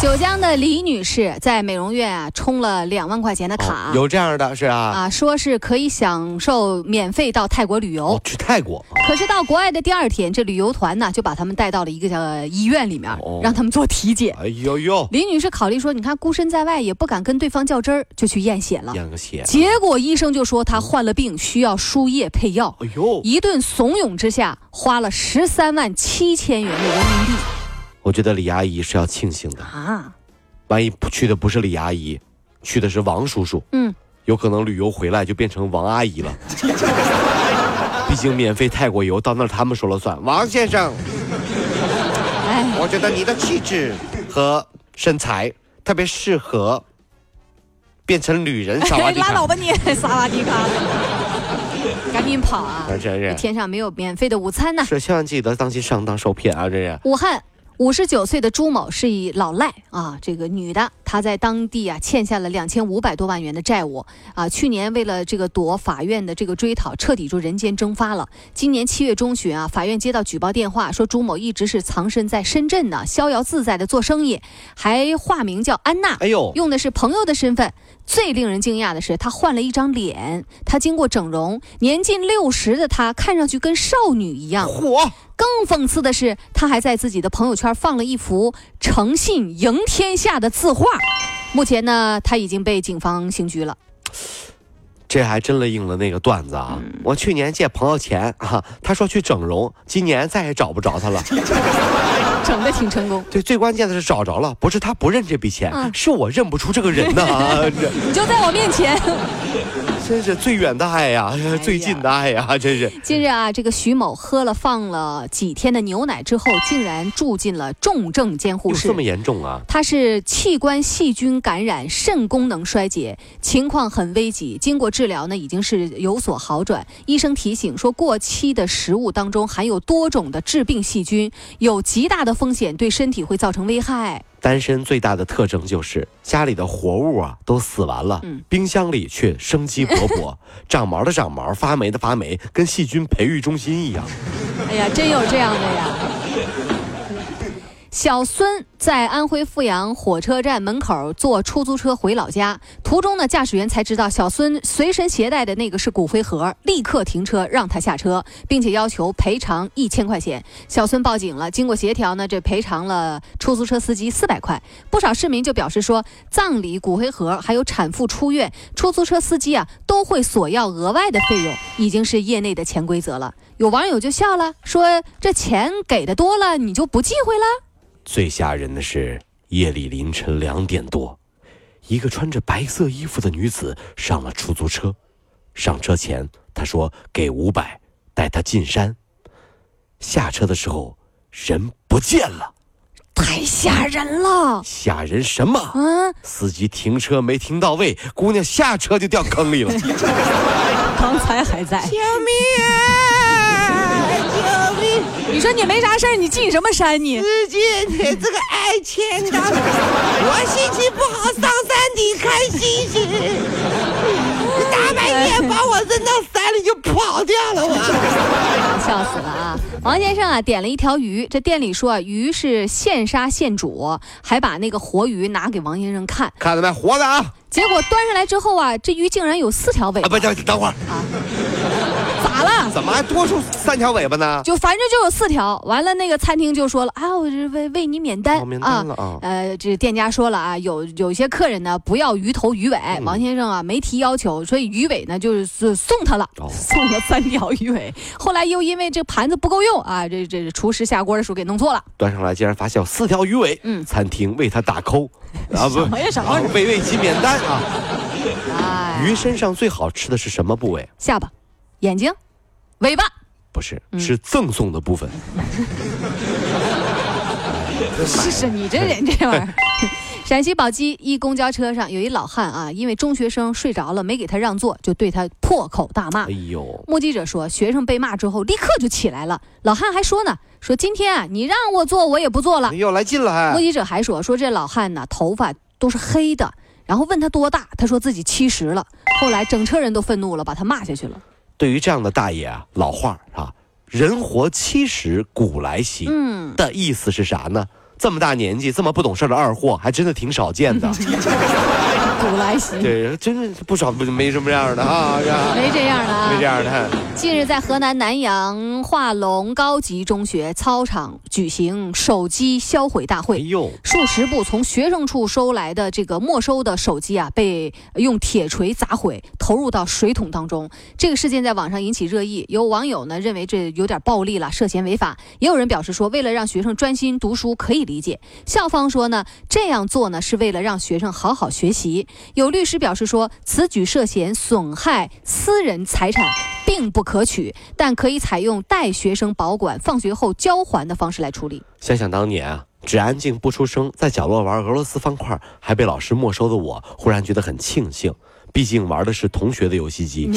九江的李女士在美容院啊充了两万块钱的卡，有这样的是啊，啊，说是可以享受免费到泰国旅游。哦，去泰国，可是到国外的第二天，这旅游团呢就把他们带到了一个叫医院里面，哦让他们做体检。哎呦呦，李女士考虑说，你看孤身在外，也不敢跟对方较真儿，就去验血了。验个血，结果医生就说她患了病，需要输液配药。哎呦，一顿怂恿之下，花了十三万七千元的人民币我觉得李阿姨是要庆幸的，啊！万一不去的不是李阿姨，去的是王叔叔，嗯，有可能旅游回来就变成王阿姨了。毕竟免费泰国游到那儿他们说了算。王先生，哎，我觉得你的气质和身材特别适合变成女人萨瓦迪卡。拉倒吧你，萨瓦迪卡！赶紧跑啊！真是天上没有免费的午餐呢！是，千万记得当心上当受骗啊！这是武汉五十九岁的朱某是一老赖啊，这个女的，她在当地啊欠下了两千五百多万元的债务啊。去年为了这个躲法院的这个追讨，彻底就人间蒸发了。今年七月中旬啊，法院接到举报电话，说朱某一直是藏身在深圳呢，逍遥自在的做生意，还化名叫安娜。哎呦，用的是朋友的身份。最令人惊讶的是，她换了一张脸，她经过整容，年近六十的她看上去跟少女一样。嚯！更讽刺的是，他还在自己的朋友圈放了一幅“诚信赢天下”的字画。目前呢，他已经被警方刑拘了。这还真了应了那个段子啊！嗯我去年借朋友钱啊，他说去整容，今年再也找不着他了。整的挺成功，对，最关键的是找着了，不是他不认这笔钱，嗯是我认不出这个人呐、这 你就在我面前。真是最远的爱呀，最近的爱呀，真是。近日啊，这个徐某喝了放了几天的牛奶之后，竟然住进了重症监护室这。么严重啊？他是器官细菌感染，肾功能衰竭，情况很危急。经过治疗呢，已经是有所好转。医生提醒说，过期的食物当中含有多种的致病细菌，有极大的风险对身体会造成危害。单身最大的特征就是家里的活物啊都死完了，嗯冰箱里却生机勃勃，长毛的长毛，发霉的发霉，跟细菌培育中心一样。哎呀，真有这样的呀！小孙在安徽阜阳火车站门口坐出租车回老家，途中呢，驾驶员才知道小孙随身携带的那个是骨灰盒，立刻停车让他下车，并且要求赔偿一千块钱。小孙报警了，经过协调呢，这赔偿了出租车司机四百块。不少市民就表示说，葬礼、骨灰盒还有产妇出院，出租车司机啊都会索要额外的费用，已经是业内的潜规则了。有网友就笑了，说这钱给的多了，你就不忌讳了？最吓人的是，夜里凌晨两点多，一个穿着白色衣服的女子上了出租车。上车前，她说给五百，带她进山。下车的时候，人不见了，太吓人了！吓人什么？嗯，司机停车没停到位，姑娘下车就掉坑里了。刚才还在。救命啊！救命！你说你没啥事儿，你进什么山你？司机，你这个爱钱的，我心情不好，上山顶看星星。大半夜把我扔到山里就跑掉了，我。笑死了啊！王先生啊，点了一条鱼，这店里说啊，鱼是现杀现煮，还把那个活鱼拿给王先生看。看到没，活的啊！结果端上来之后啊，这鱼竟然有四条尾啊，不，等等会儿，咋了？怎么还多出三条尾巴呢？就反正就有四条。完了，那个餐厅就说了啊，我是为为你免单哦免单了啊呃，这店家说了啊，有有些客人呢不要鱼头鱼尾，嗯王先生啊没提要求，所以鱼尾呢就是送他了，哦送了三条鱼尾。后来又因为这盘子不够用啊，这这厨师下锅的时候给弄错了。端上来竟然发现有四条鱼尾，嗯餐厅为他打扣，啊不，什么呀什么啊为为其免单啊。哎，鱼身上最好吃的是什么部位？下巴、眼睛、尾巴。不是，嗯是赠送的部分。是是，你这人这玩意儿。陕西宝鸡一公交车上有一老汉啊，因为中学生睡着了没给他让座，就对他破口大骂。哎呦，目击者说，学生被骂之后立刻就起来了。老汉还说呢，说今天啊你让我坐我也不坐了哎。呦，来劲了还目。击者还说，说这老汉呢头发都是黑的，然后问他多大，他说自己七十了。后来整车人都愤怒了，把他骂下去了。对于这样的大爷啊，老话儿啊，“人活七十古来稀”嗯，的意思是啥呢？这么大年纪这么不懂事儿的二货，还真的挺少见的。古来稀，对，真的不少不没什么样的啊，没这样的啊，没这样的。近日，在河南南阳化龙高级中学操场举行手机销毁大哎会。呦，数十部从学生处收来的这个没收的手机啊，被用铁锤砸毁，投入到水桶当中。这个事件在网上引起热议，有网友呢认为这有点暴力了，涉嫌违法；也有人表示说，为了让学生专心读书，可以理解。校方说呢，这样做呢是为了让学生好好学习。有律师表示说，此举涉嫌损害私人财产。并不可取，但可以采用代学生保管、放学后交还的方式来处理。想想当年啊，只安静不出声，在角落玩俄罗斯方块，还被老师没收的我，忽然觉得很庆幸。毕竟玩的是同学的游戏机。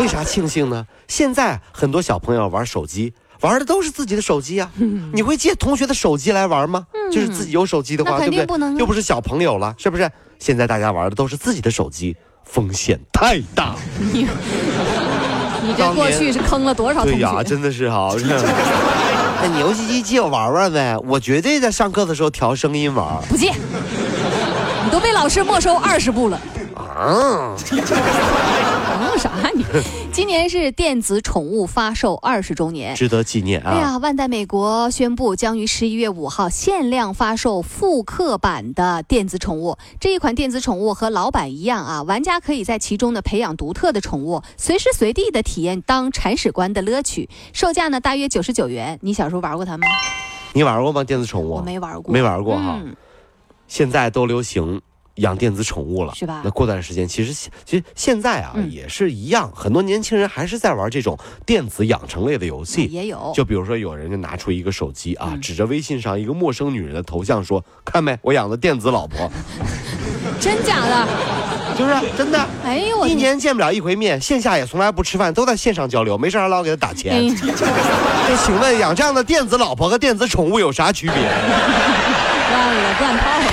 为啥庆幸呢？现在很多小朋友玩手机，玩的都是自己的手机啊。你会借同学的手机来玩吗？就是自己有手机的话，对不对？又不是小朋友了，是不是？现在大家玩的都是自己的手机，风险太大。你你这过去是坑了多少同学？对呀，真的是哈。那你游戏机借我玩玩呗，我绝对在上课的时候调声音玩。不借，你都被老师没收二十部了。啊，嗯，啥你？今年是电子宠物发售二十周年。值得纪念啊！哎呀，万代美国宣布将于十一月五号限量发售复刻版的电子宠物。这一款电子宠物和老版一样啊，玩家可以在其中呢培养独特的宠物，随时随地的体验当铲屎官的乐趣。售价呢大约九十九元。你小时候玩过它吗？你玩过吗？电子宠物？我没玩过，没玩过哈。嗯现在都流行养电子宠物了，是吧那过段时间，其实其实现在啊、嗯也是一样，很多年轻人还是在玩这种电子养成类的游戏。也有，就比如说，有人就拿出一个手机啊，嗯指着微信上一个陌生女人的头像说：“看没，我养的电子老婆，真假的？就是真的。”哎呦我一年见不了一回面，线下也从来不吃饭，都在线上交流，没事还老给他打哎钱。呀 那请问养这样的电子老婆和电子宠物有啥区别？乱了乱套了。